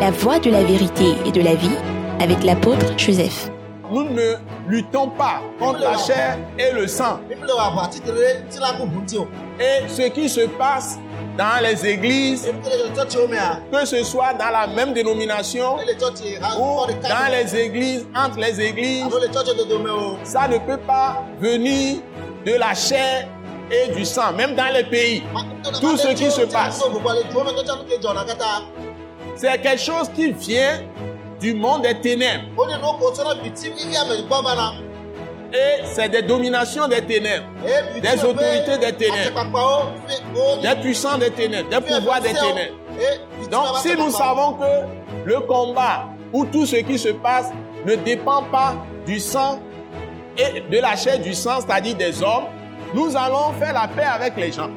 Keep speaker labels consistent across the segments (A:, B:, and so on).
A: la voie de la vérité et de la vie avec l'apôtre Joseph.
B: Nous ne luttons pas contre la chair et le sang. Et ce qui se passe dans les églises, que ce soit dans la même dénomination ou dans les églises, entre les églises, ça ne peut pas venir de la chair et du sang, même dans les pays. Tout ce qui se passe, c'est quelque chose qui vient du monde des ténèbres. Et c'est des dominations des ténèbres, des autorités des ténèbres, des puissants des ténèbres, des pouvoirs des ténèbres. Donc si nous savons que le combat ou tout ce qui se passe ne dépend pas du sang et de la chair du sang, c'est-à-dire des hommes, nous allons faire la paix avec les gens.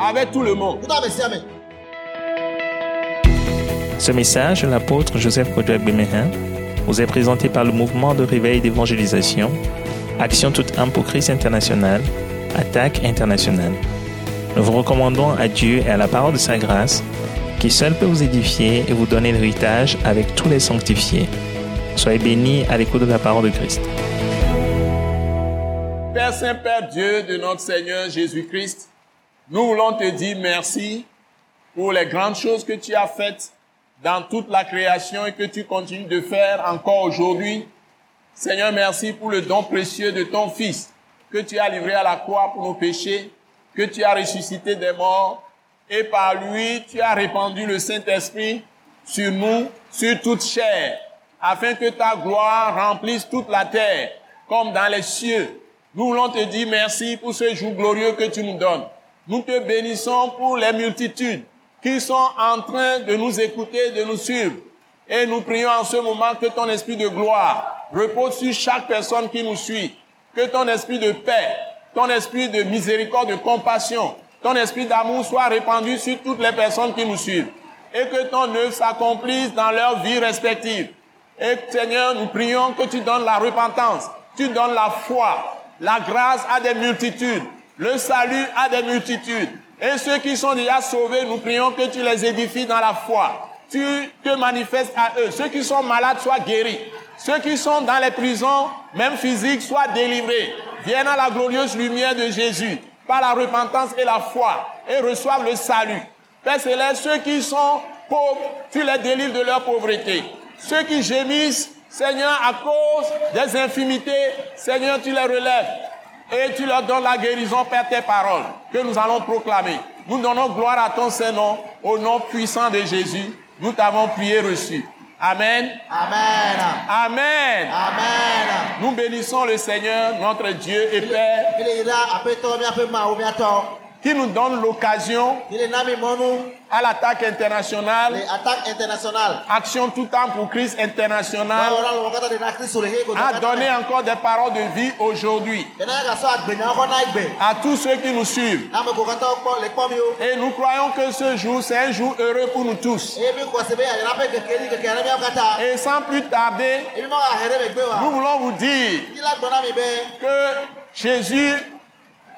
B: Avec tout le monde.
C: Ce message de l'apôtre Joseph Kodouak Bemehin vous est présenté par le mouvement de réveil d'évangélisation, Action toute âme pour Christ international, Attaque internationale. Nous vous recommandons à Dieu et à la parole de sa grâce, qui seul peut vous édifier et vous donner l'héritage avec tous les sanctifiés. Soyez bénis à l'écoute de la parole de Christ.
B: Père Saint, Père Dieu de notre Seigneur Jésus-Christ, nous voulons te dire merci pour les grandes choses que tu as faites dans toute la création et que tu continues de faire encore aujourd'hui. Seigneur, merci pour le don précieux de ton Fils que tu as livré à la croix pour nos péchés, que tu as ressuscité des morts et par lui tu as répandu le Saint-Esprit sur nous, sur toute chair, afin que ta gloire remplisse toute la terre comme dans les cieux. Nous voulons te dire merci pour ce jour glorieux que tu nous donnes. Nous te bénissons pour les multitudes qui sont en train de nous écouter, de nous suivre. Et nous prions en ce moment que ton esprit de gloire repose sur chaque personne qui nous suit. Que ton esprit de paix, ton esprit de miséricorde, de compassion, ton esprit d'amour soit répandu sur toutes les personnes qui nous suivent. Et que ton œuvre s'accomplisse dans leur vie respective. Et Seigneur, nous prions que tu donnes la repentance, tu donnes la foi, la grâce à des multitudes, le salut à des multitudes. Et ceux qui sont déjà sauvés, nous prions que tu les édifies dans la foi. Tu te manifestes à eux. Ceux qui sont malades soient guéris. Ceux qui sont dans les prisons, même physiques, soient délivrés. Viennent à la glorieuse lumière de Jésus par la repentance et la foi et reçoivent le salut. Père Céleste, ceux qui sont pauvres, tu les délivres de leur pauvreté. Ceux qui gémissent, Seigneur, à cause des infimités, Seigneur, tu les relèves et tu leur donnes la guérison par tes paroles que nous allons proclamer. Nous donnons gloire à ton Saint-Nom, au nom puissant de Jésus. Nous t'avons prié reçu. Amen.
D: Amen.
B: Amen.
D: Amen.
B: Nous bénissons le Seigneur, notre Dieu et Père, qui nous donne l'occasion à l'attaque internationale, Action tout temps pour Christ international, à donner encore des paroles de vie aujourd'hui. À tous ceux qui nous suivent. Et nous croyons que ce jour, c'est un jour heureux pour nous tous. Et sans plus tarder, nous voulons vous dire que Jésus,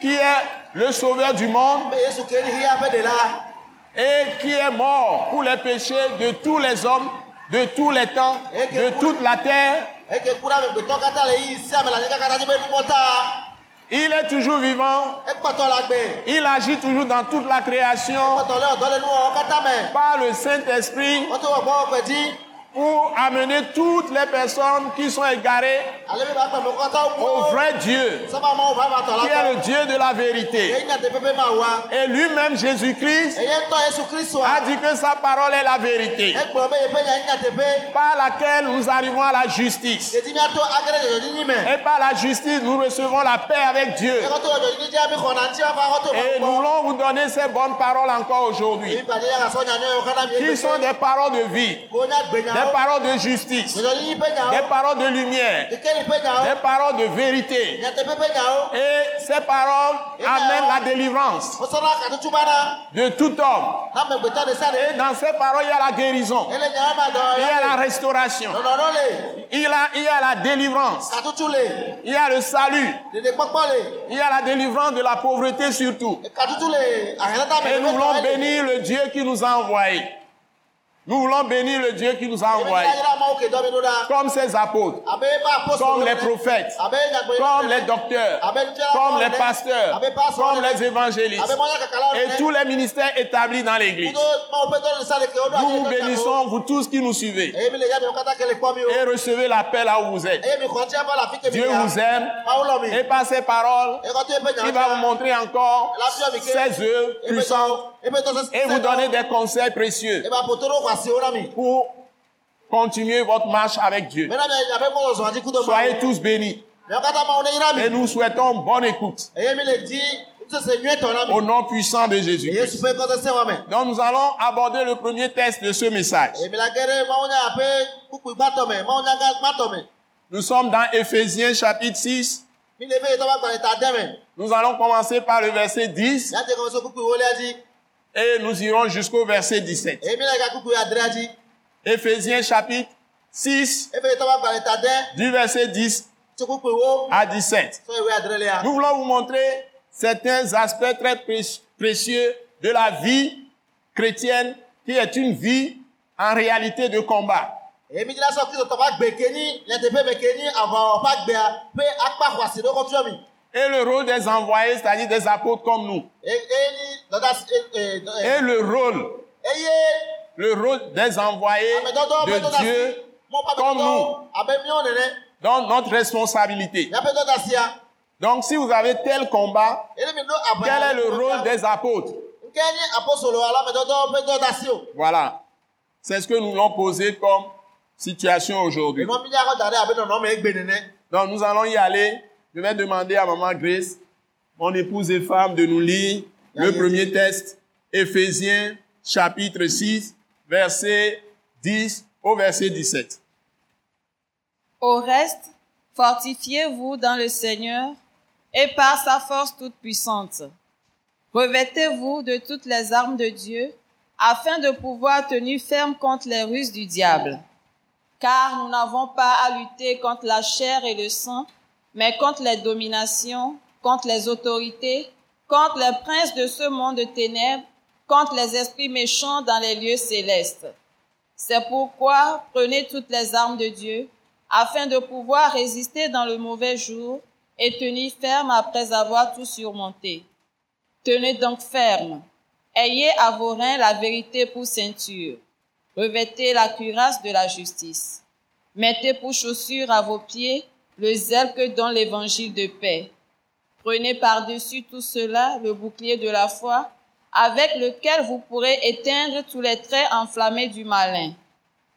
B: qui est le sauveur du monde, et qui est mort pour les péchés de tous les hommes, de tous les temps, de toute la terre. Il est toujours vivant. Il agit toujours dans toute la création. Par le Saint-Esprit pour amener toutes les personnes qui sont égarées au vrai Dieu, qui est le Dieu de la vérité. Et lui-même, Jésus-Christ, a dit que sa parole est la vérité, par laquelle nous arrivons à la justice. Et par la justice, nous recevons la paix avec Dieu. Et nous voulons vous donner ces bonnes paroles encore aujourd'hui, qui sont des paroles de vie, des des paroles de justice, des paroles de lumière, des paroles de vérité. Et ces paroles amènent la délivrance
D: bá dá.
B: de tout homme.
D: Sáré.
B: Et dans ces paroles, il y a la guérison, il y a la restauration, il y a, il y a la délivrance, il y a le salut, il y a la délivrance de la pauvreté surtout. Et nous voulons bénir le Dieu qui nous a envoyés. Nous voulons bénir le Dieu qui nous a envoyés. Comme ses apôtres, comme les prophètes, comme les docteurs, comme les pasteurs, comme les évangélistes. Et tous les ministères établis dans l'Église. Nous vous bénissons, vous tous qui nous suivez, et recevez l'appel là où vous êtes. Dieu vous aime, et par ces paroles, il va vous montrer encore ses œuvres puissantes. et vous donner des conseils précieux pour continuer votre marche avec Dieu. Soyez tous bénis. Et nous souhaitons bonne écoute. Au nom puissant de Jésus. Donc nous allons aborder le premier test de ce message. Nous sommes dans Éphésiens chapitre 6. Nous allons commencer par le verset 10 et nous irons jusqu'au verset 17. Éphésiens chapitre 6 du verset 10 à 17. Nous voulons vous montrer certains aspects très pré- précieux de la vie chrétienne qui est une vie en réalité de combat. Et le rôle des envoyés, c'est-à-dire des apôtres comme nous. Et le rôle, le rôle des envoyés
D: bẹ
B: de Dieu comme nous,
D: miọ nẹnẹ
B: dans notre responsabilité.
D: a
B: Donc si vous avez tel combat, quel est le rôle des apôtres?
D: Nkẹ́ni àpòsòlò alámẹdọdọ bẹ dọdá sí o.
B: Voilà. C'est ce que nous l'avons posé comme situation aujourd'hui.
D: nẹnẹ.
B: Donc nous allons y aller. Je vais demander à Maman Grace, mon épouse et femme, de nous lire le premier texte, Éphésiens chapitre 6, verset 10 au verset 17.
E: Au reste, fortifiez-vous dans le Seigneur et par sa force toute puissante. Revêtez-vous de toutes les armes de Dieu afin de pouvoir tenir ferme contre les ruses du diable. Car nous n'avons pas à lutter contre la chair et le sang, mais contre les dominations, contre les autorités, contre les princes de ce monde de ténèbres, contre les esprits méchants dans les lieux célestes. C'est pourquoi prenez toutes les armes de Dieu, afin de pouvoir résister dans le mauvais jour et tenir ferme après avoir tout surmonté. Tenez donc ferme. Ayez à vos reins la vérité pour ceinture. Revêtez la cuirasse de la justice. Mettez pour chaussure à vos pieds le zèle que donne l'évangile de paix. Prenez par-dessus tout cela le bouclier de la foi, avec lequel vous pourrez éteindre tous les traits enflammés du malin.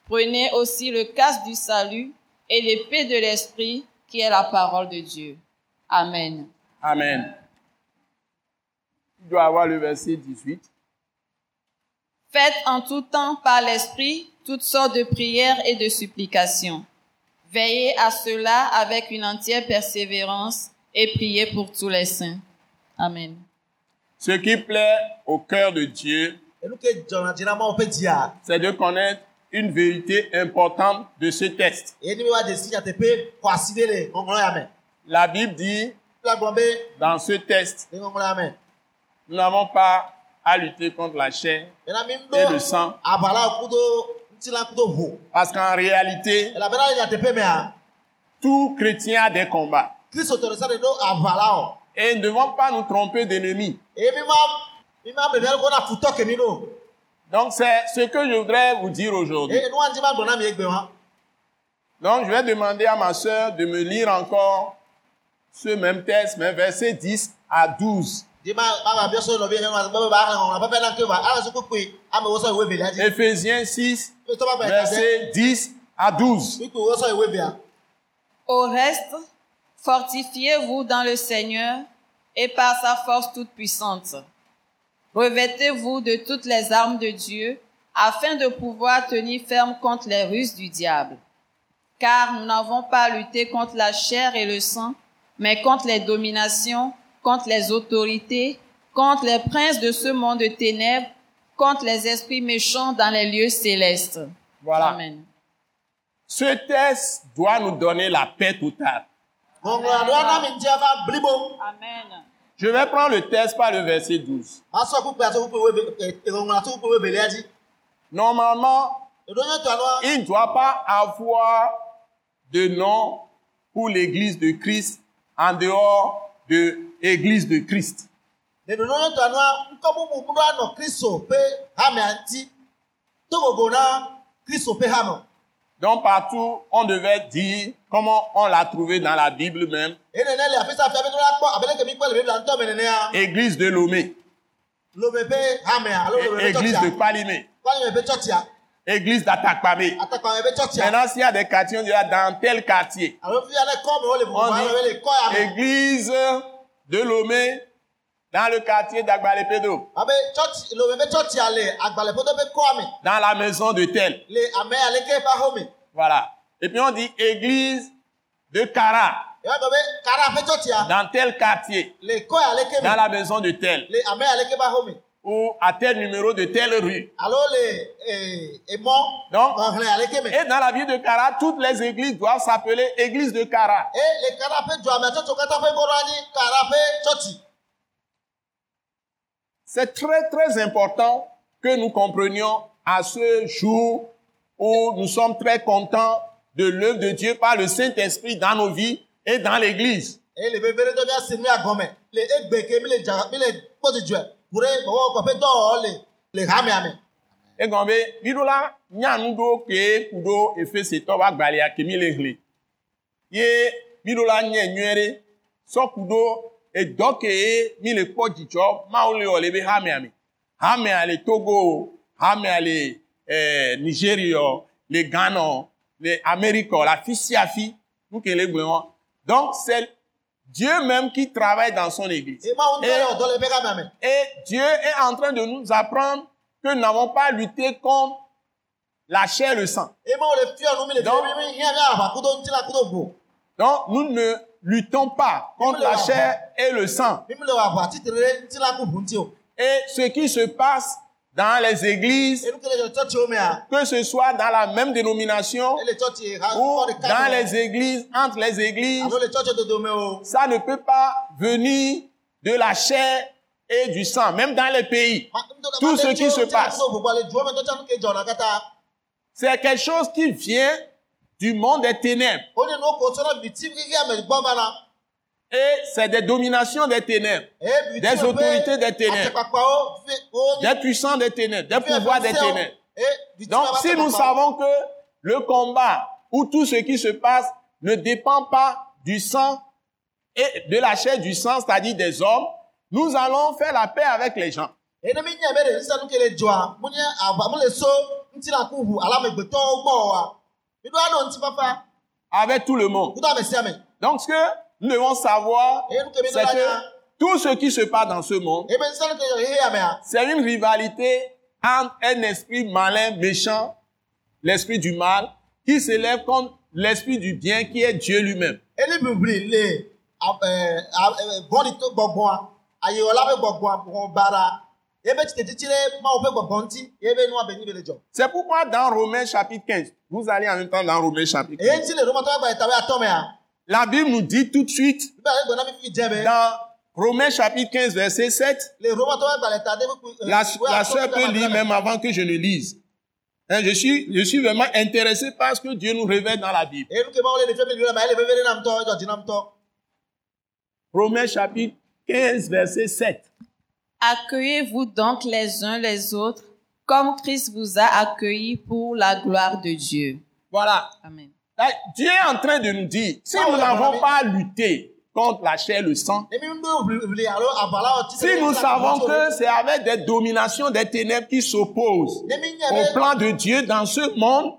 E: Prenez aussi le casque du salut et l'épée de l'esprit, qui est la parole de Dieu. Amen.
B: Amen. Tu dois avoir le verset 18.
E: Faites en tout temps par l'esprit toutes sortes de prières et de supplications. Veillez à cela avec une entière persévérance et priez pour tous les saints. Amen.
B: Ce qui plaît au cœur de Dieu, c'est de connaître une vérité importante de ce texte. La Bible dit dans ce texte, nous n'avons pas à lutter contre la chair et le sang, parce qu'en réalité, tout chrétien a des combats. Et nous ne devons pas nous tromper d'ennemis. Donc c'est ce que je voudrais vous dire aujourd'hui. Donc je vais demander à ma sœur de me lire encore ce même texte, mais verset 10 à 12. Éphésiens 6,
D: tó bá bẹ̀rẹ̀ kàdé
B: verset 10 à 12.
D: pípé ìwọ́sọ ìwé bèlè.
E: Au reste, fortifiez-vous dans le Seigneur et par sa force toute puissante. Revêtez-vous de toutes les armes de Dieu afin de pouvoir tenir ferme contre les ruses du diable. Car nous n'avons pas à lutter contre la chair et le sang, mais contre les dominations, contre les autorités, contre les princes de ce monde de ténèbres, contre les esprits méchants dans les lieux célestes.
B: Voilà.
E: Amen.
B: Ce test doit nous donner la paix totale.
E: Amen.
B: Je vais prendre le test par le verset 12.
D: asɔ kukpe ato kukpe wo ebe e- e- ŋɔŋlɔ ato kukpe wo ebelia dzi
B: Normalement, il ne doit pas avoir de nom pour l'église de Christ en dehors de l'église de Christ. Donc partout, on devait dire comment on l'a trouvé dans la Bible même. Église de Lomé,
D: ƒe
B: église de Palimé, église d'Atakpamé. Maintenant, s'il y a des quartiers, on dira dans tel quartier. On dit église de Lomé dans le quartier
D: kɔa me
B: dans la maison de tel. Voilà. Et puis on dit église de Kara. Dans tel quartier, dans la maison de tel, ou à tel numéro de telle rue.
D: alo le eh, emɔ
B: Donc, et dans la ville de Kara, toutes les églises doivent s'appeler église de Kara. C'est très très important que nous comprenions à ce jour où nous sommes très contents de l'œuvre de Dieu par le Saint-Esprit dans nos vies et dans l'Église.
D: were gbɔwɔ kɔ ƒe dɔwɔwɔ le le hame ame.
B: egɔn be miɖola nyanu ɖo kee ku ɖo efesitɔ ƒe agbalia kemi le hli ye miɖola nye nyuie ɖe sɔku ɖo edɔ kee mi le kpɔ dzidzɔ mawo le wɔ le be hame ame hame ale togo hame ale ɛɛ nigeria le ghana le amerika la afi sia afi nuke le gblẽ wɔn donc c'est dieu même qui travaille dans son église
D: e
B: Et- Dieu est en train de nous apprendre que nous n'avons pas lutté contre la chair et le sang.
D: e
B: Donc- nous ne luttons pas contre la chair et le sang. Et ce qui se passe dans les églises, que ce soit dans la même dénomination ou dans les églises, entre les églises,
D: alo le tsɔtsi dodome o
B: ça ne peut pas venir de la chair et du sang, même dans les pays.
D: Ŋutɔ-
B: Tout ce qui se passe. C'est quelque chose qui vient du monde des ténèbres. Et c'est des dominations des ténèbres.
D: viti
B: Des autorités des ténèbres.
D: fi- wo
B: des puissants des ténèbres, des pouvoirs des ténèbres.
D: Eh,
B: Donc, si nous savons que le combat ou tout ce qui se passe ne dépend pas du sang et de la chair du sang, c'est-à-dire des hommes, nous allons faire la paix avec les gens. Avec tout le monde. Donc, ce que nous devons savoir, c'est que tout ce qui se passe dans ce monde,
D: mea
B: c'est une rivalité entre un esprit malin, méchant, l'esprit du mal, qui s'élève contre l'esprit du bien qui est Dieu lui-même.
D: eh, eh,
B: C'est pourquoi dans Romains chapitre 15, vous allez en même temps dans Romains chapitre
D: eye
B: 15, la Bible nous dit tout de suite dans Romains chapitre 15, verset 7,
D: le romatɔ gba le ta de be
B: la, la soeur peut lire même avant que je ne lise. Hein, je, suis, je suis vraiment intéressé par ce que Dieu nous révèle dans la Bible.
D: tɔ
B: Romains chapitre 15, verset 7.
E: Accueillez-vous donc les uns les autres comme Christ vous a accueillis pour la gloire de Dieu.
B: Voilà.
E: Amen.
B: Dieu est en train de nous dire, si
D: Ah,
B: nous n'avons pas lutté contre la chair et le sang, si nous savons que c'est avec des dominations des ténèbres qui s'opposent au plan de Dieu dans ce monde,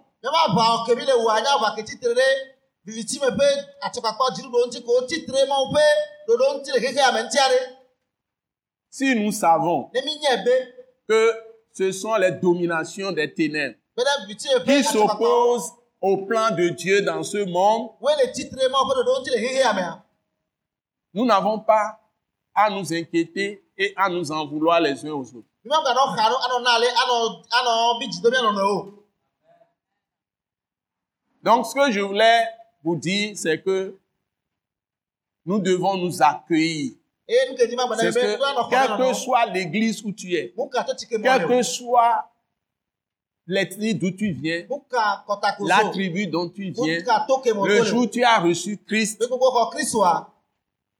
B: si nous savons que ce sont les dominations des ténèbres qui s'opposent au plan de Dieu dans ce monde. Nous n'avons pas à nous inquiéter et à nous en vouloir les uns aux autres. Donc, ce que je voulais vous dire, c'est que nous devons nous accueillir. que, quelle que soit l'église où tu es, quelle
D: le
B: que soit l'ethnie d'où tu viens, la tribu dont tu viens, le jour où tu as reçu Christ,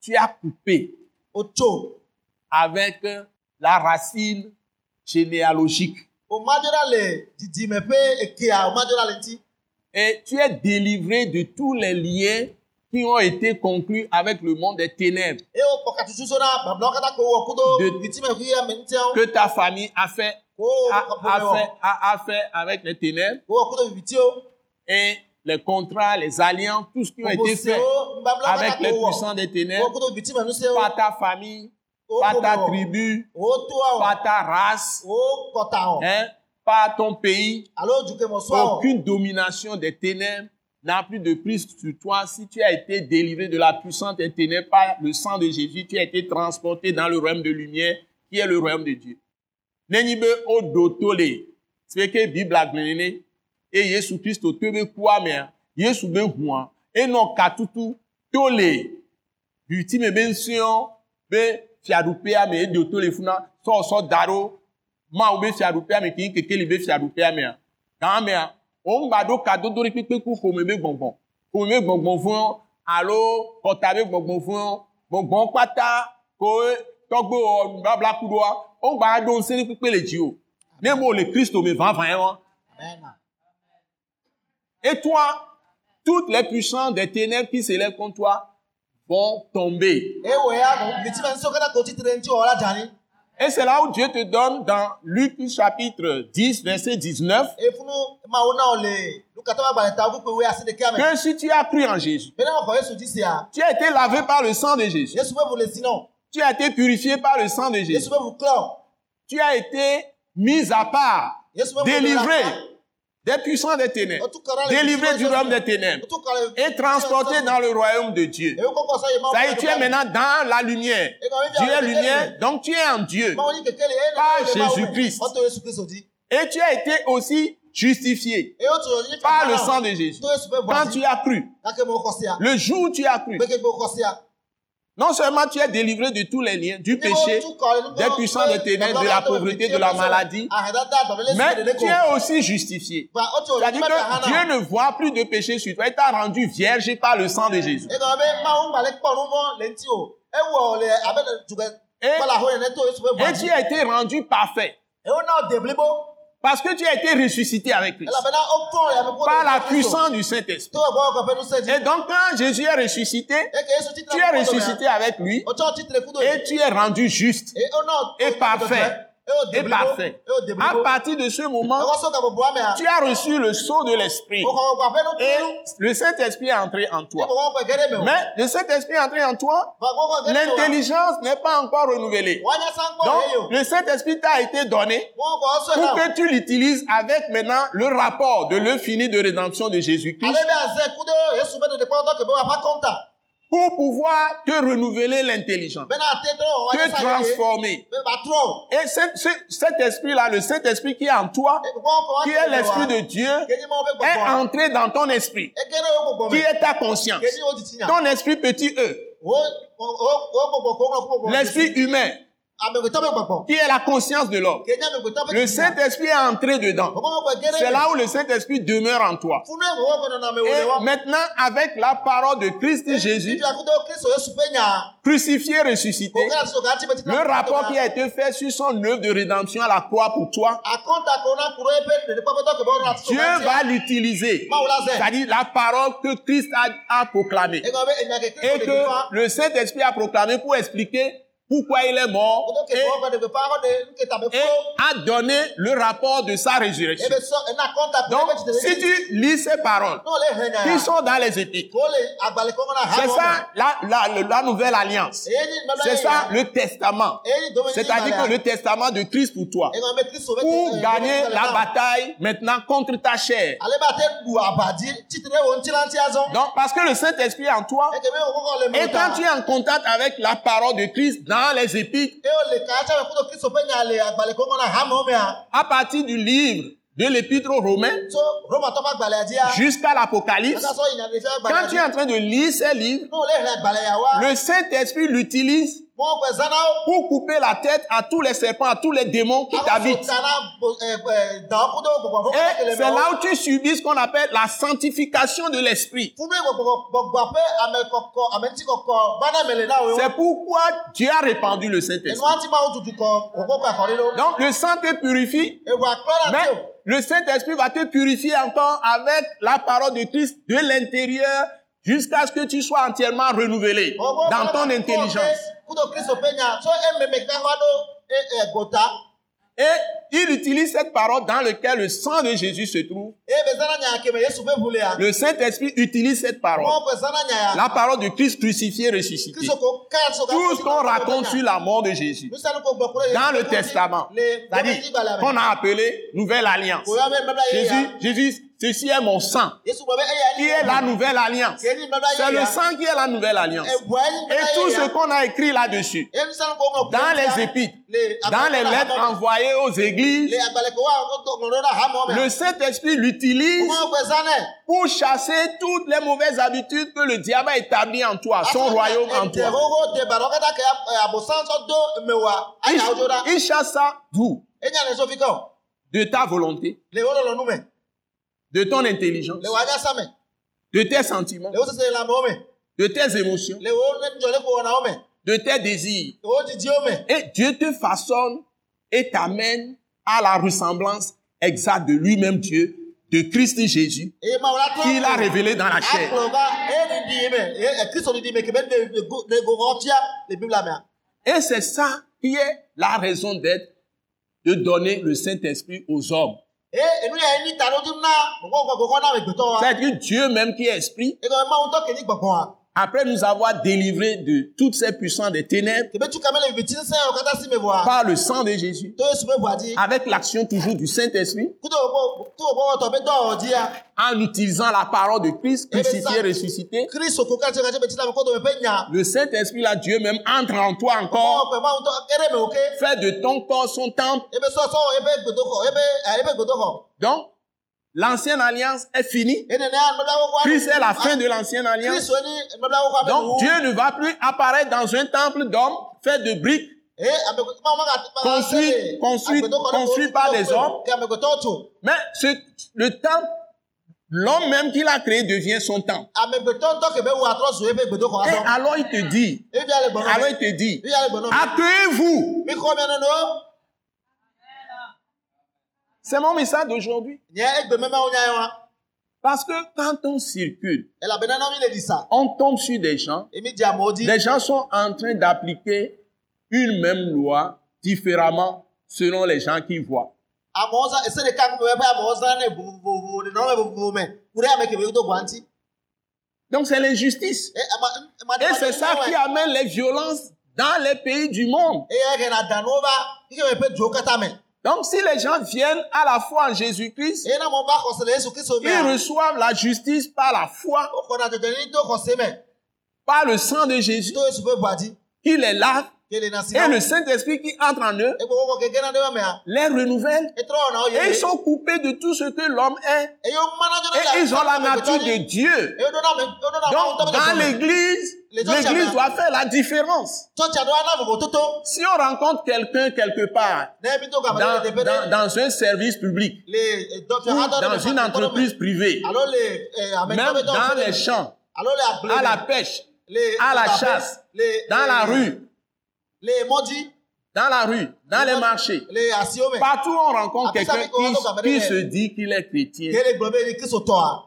B: tu as coupé avec la racine généalogique.
D: Ŋuti
B: et tu es délivré de tous les liens qui ont été conclus avec le monde des ténèbres. De- que ta famille a fait, a,
D: kɔ
B: a fait, a, a avec les ténèbres.
D: Vivitiwo
B: et les contrats, les alliances, tout ce qui ont été fait avec les puissants des ténèbres,
D: nusewo
B: par ta famille, par ta tribu, par ta race, hein, par ton pays. Aucune domination des ténèbres n'a plus de prise sur toi. Si tu as été délivré de la puissance des ténèbres par le sang de Jésus, tu as été transporté dans le royaume de lumière qui est le royaume de Dieu. Nenyi be o do to le, c'est que Bible agblẽ ne, et Yesu Christo to be kua mea, Yesu be hua, e no katutu to le, buti me be nsuo, be fiaɖuƒea me. Edo to le funa, sɔsɔ da ɖo, mawu be fiaɖuƒea me. Kii keke li be fiaɖuƒea mea. Gã mea, wo ŋgba ɖo kadodo ɖe kpekpe ku ƒome be gbɔngbɔn. Ƒome be gbɔngbɔn vɔ̃ alo kɔta be gbɔngbɔn vɔ̃. Gbɔngbɔn kpata ko tɔgbe wɔ nubabla ku ɖoa, ŋusẽ ɖe kpekpe le dzi o. Ne mo le Kristo me.
D: Amen.
B: Et toi, toutes les puissances des ténèbres qui s'élèvent contre toi vont tomber.
D: wɔ la dzani
B: Et c'est là où Dieu te donne dans Luc chapitre 10, verset 19,
D: eye funu mawo na wo le lukatã ƒe agbalẽta kpekpe wo asi ɖekea me
B: que si tu as cru en Jésus,
D: sia
B: tu as été lavé par le sang de Jésus, tu as été purifié par le sang de Jésus, tu as été mis à part, délivré des puissants des ténèbres, délivré du royaume des ténèbres et transporté dans le royaume de Dieu. Ça y est, tu es maintenant dans la lumière. Dieu est lumière, donc tu es en Dieu. Par. Jésus-Christ. Et tu as été aussi justifié par le sang de Jésus. Quand tu as cru, le jour où tu as cru, non seulement tu es délivré de tous les liens, du péché, des puissants des ténèbres, de la pauvreté, de la maladie, mais tu es aussi justifié. C'est-à-dire que Dieu ne voit plus de péché sur toi. Il t'a rendu vierge par le sang de Jésus. Et, et tu as été rendu parfait parce que tu as été ressuscité avec Christ. Par la puissance du Saint-Esprit. Et donc quand Jésus est ressuscité, tu es ressuscité avec lui et tu es rendu juste
D: et
B: parfait. Et parfait.
D: eye o de
B: À partir de ce moment,
D: gaboboa mea
B: tu as reçu le sceau de l'Esprit. Et le Saint-Esprit est entré en toi. Mais le Saint-Esprit est entré en toi, l'intelligence n'est pas encore renouvelée. Donc, le Saint-Esprit t'a été donné pour que tu l'utilises avec maintenant le rapport de finie de rédemption de Jésus-Christ pour pouvoir te renouveler l'intelligence, te transformer. Et cet, ce- cet esprit-là, le Saint-Esprit qui est en toi,
D: e
B: qui est l'Esprit de Dieu, est entré dans ton esprit, qui est ta conscience. Ton esprit petit E, l'esprit humain, qui est la conscience de l'homme? Le Saint-Esprit est entré dedans. C'est là où le Saint-Esprit demeure en toi. Et maintenant, avec la parole de Christ Jésus,
D: ƒe nya.
B: crucifié, ressuscité, le rapport qui a été fait sur son œuvre de rédemption à la croix pour toi, Dieu va l'utiliser. C'est-à-dire la parole que Christ a, a proclamée. Et que le Saint-Esprit a proclamé pour expliquer pourquoi il est mort? Et, a donné le rapport de sa résurrection.
D: Ko
B: Donc, si tu lis ces paroles qui sont dans les
D: ha
B: c'est ça la, la, la nouvelle alliance. C'est ça le testament. C'est-à-dire que le testament de Christ pour toi. Pour gagner
D: eh,
B: la bataille maintenant contre ta chair. Donc, parce que le Saint-Esprit est en toi, et quand tu es en contact avec la parole de Christ dans les
D: mɛa.
B: à partir du livre de l'épître aux Romains jusqu'à l'Apocalypse, quand tu es en train de lire ces livres,
D: le
B: Saint-Esprit l'utilise Pour couper la tête à tous les serpents, à tous les démons qui t'habitent. Et c'est là où tu subis ce qu'on appelle la sanctification de l'esprit. C'est pourquoi Dieu a répandu le Saint-Esprit. Donc le sang te purifie, mais le Saint-Esprit va te purifier encore avec la parole de Christ de l'intérieur jusqu'à ce que tu sois entièrement renouvelé dans ton intelligence. Et il utilise cette parole dans laquelle le sang de Jésus se trouve. Le Saint-Esprit utilise cette parole. La parole de Christ crucifié, ressuscité. Tout ce qu'on raconte sur la mort de Jésus dans le Testament, c'est-à-dire qu'on a appelé Nouvelle Alliance. Jésus, Jésus, ceci est mon sang, qui est la Nouvelle Alliance? C'est le sang qui est la Nouvelle Alliance. Et tout ce qu'on a écrit là-dessus, dans les épîtres, dans les lettres envoyées aux églises, le Saint-Esprit l'utilise pour chasser toutes les mauvaises habitudes que le diable a établies en toi, son royaume en toi. Il, il chasse ça d'où De ta volonté, de ton intelligence, de tes sentiments, de tes émotions, de tes désirs. Et Dieu te façonne et t'amène à la ressemblance exacte de lui-même Dieu, de Christ Jésus, qu'il a révélé dans la chair. Et c'est ça qui est la raison d'être de donner le Saint-Esprit aux hommes. C'est-à-dire que Dieu même qui est esprit, après nous avoir délivrés de toutes ces puissances des ténèbres par le sang de Jésus, avec l'action toujours du Saint-Esprit, en utilisant la parole de Christ crucifié, ressuscité, le Saint-Esprit, là, Dieu même, entre en toi encore, fait de ton corps son temple. Donc, l'ancienne alliance est finie. Christ est la fin de l'ancienne alliance. Donc, Dieu ne va plus apparaître dans un temple d'hommes fait de briques. Construit, construit, construit par des hommes. Mais ce, le temple, l'homme même qui l'a créé devient son temple. Et alors il te dit, alors il te dit, accueillez-vous. C'est mon message d'aujourd'hui. Parce que quand on circule, on tombe sur des gens, les gens sont en train d'appliquer une même loi différemment selon les gens qui voient. Donc c'est l'injustice. Et c'est ça qui amène les violences dans les pays du monde. Donc si les gens viennent à la foi en Jésus-Christ, ils reçoivent la justice par la foi, par le sang de Jésus, qui les lave, et le Saint-Esprit qui entre en eux, les renouvelle, et ils sont coupés de tout ce que l'homme est, et ils ont la nature de Dieu. Donc dans l'église, l'église doit faire la différence. Si on rencontre quelqu'un quelque part, dans, dans, dans un service public, dans une entreprise privée, même dans les champs, à la pêche, à la chasse, dans la rue, dans la rue, dans les marchés, partout où on rencontre quelqu'un qui, qui se dit qu'il est chrétien,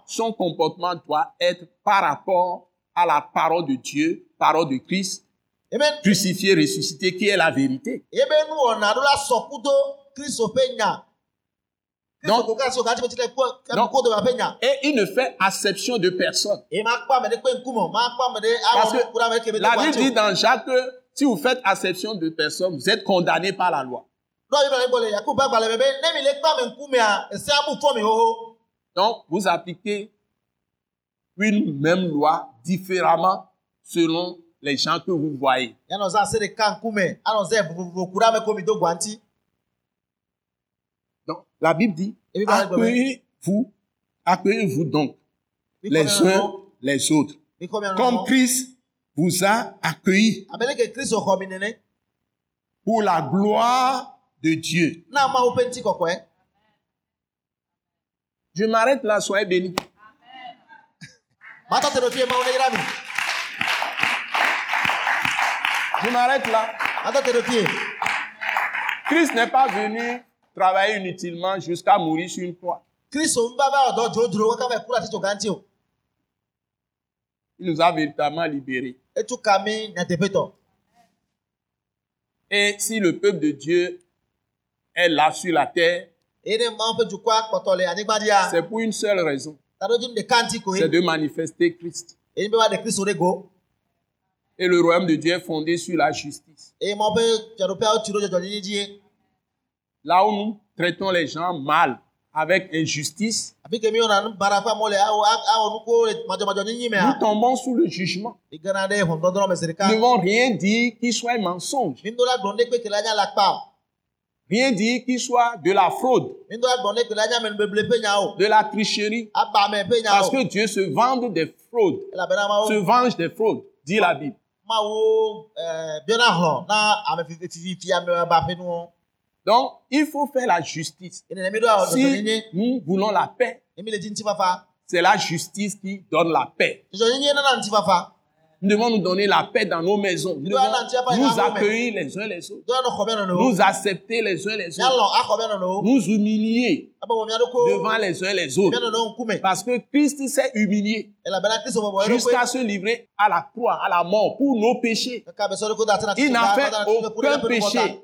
B: son comportement doit être par rapport à la parole de Dieu, parole de Christ, crucifié, ressuscité, qui est la vérité. Donc- Donc- Et il ne fait acception de personne. Parce que La Bible dit dans Jacques que si vous faites acception de personne, vous êtes condamné par la loi.
D: fɔ mi xoxo
B: Donc, vous appliquez une même loi différemment selon les gens que vous voyez. Donc, la Bible dit, accueillez-vous, accueillez-vous donc les uns les autres. Comme Christ vous a accueillis
D: nene
B: pour la gloire de Dieu.
D: kɔkɔe
B: Je m'arrête là, soyez bénis. Je m'arrête là. Christ n'est pas venu travailler inutilement jusqu'à mourir sur une croix. Il nous a véritablement libérés. Et si le peuple de Dieu est là sur la terre, c'est pour une seule raison. C'est de manifester Christ. Et le royaume de Dieu est fondé sur la justice. Là où nous traitons les gens mal, avec injustice, nous tombons sous le jugement.
D: zi
B: Nous ne devons rien dire qui soit un mensonge. Rien dire qui soit de la fraude, de la tricherie. Parce que Dieu se venge des fraudes, se venge des fraudes, dit la Bible. Donc, il faut faire la justice. Si nous voulons la paix, c'est la justice qui donne la paix. Nous devons nous donner la paix dans nos maisons. Nous devons nous accueillir les uns les autres. Nous accepter les uns les autres. Nous humilier
D: ɖoko
B: devant les uns les autres. Parce que Christ s'est humilié jusqu'à se livrer à la croix, à la mort, pour nos péchés. Il n'a fait aucun péché.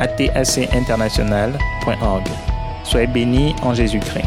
C: atacinternational.org. Soyez bénis en Jésus-Christ.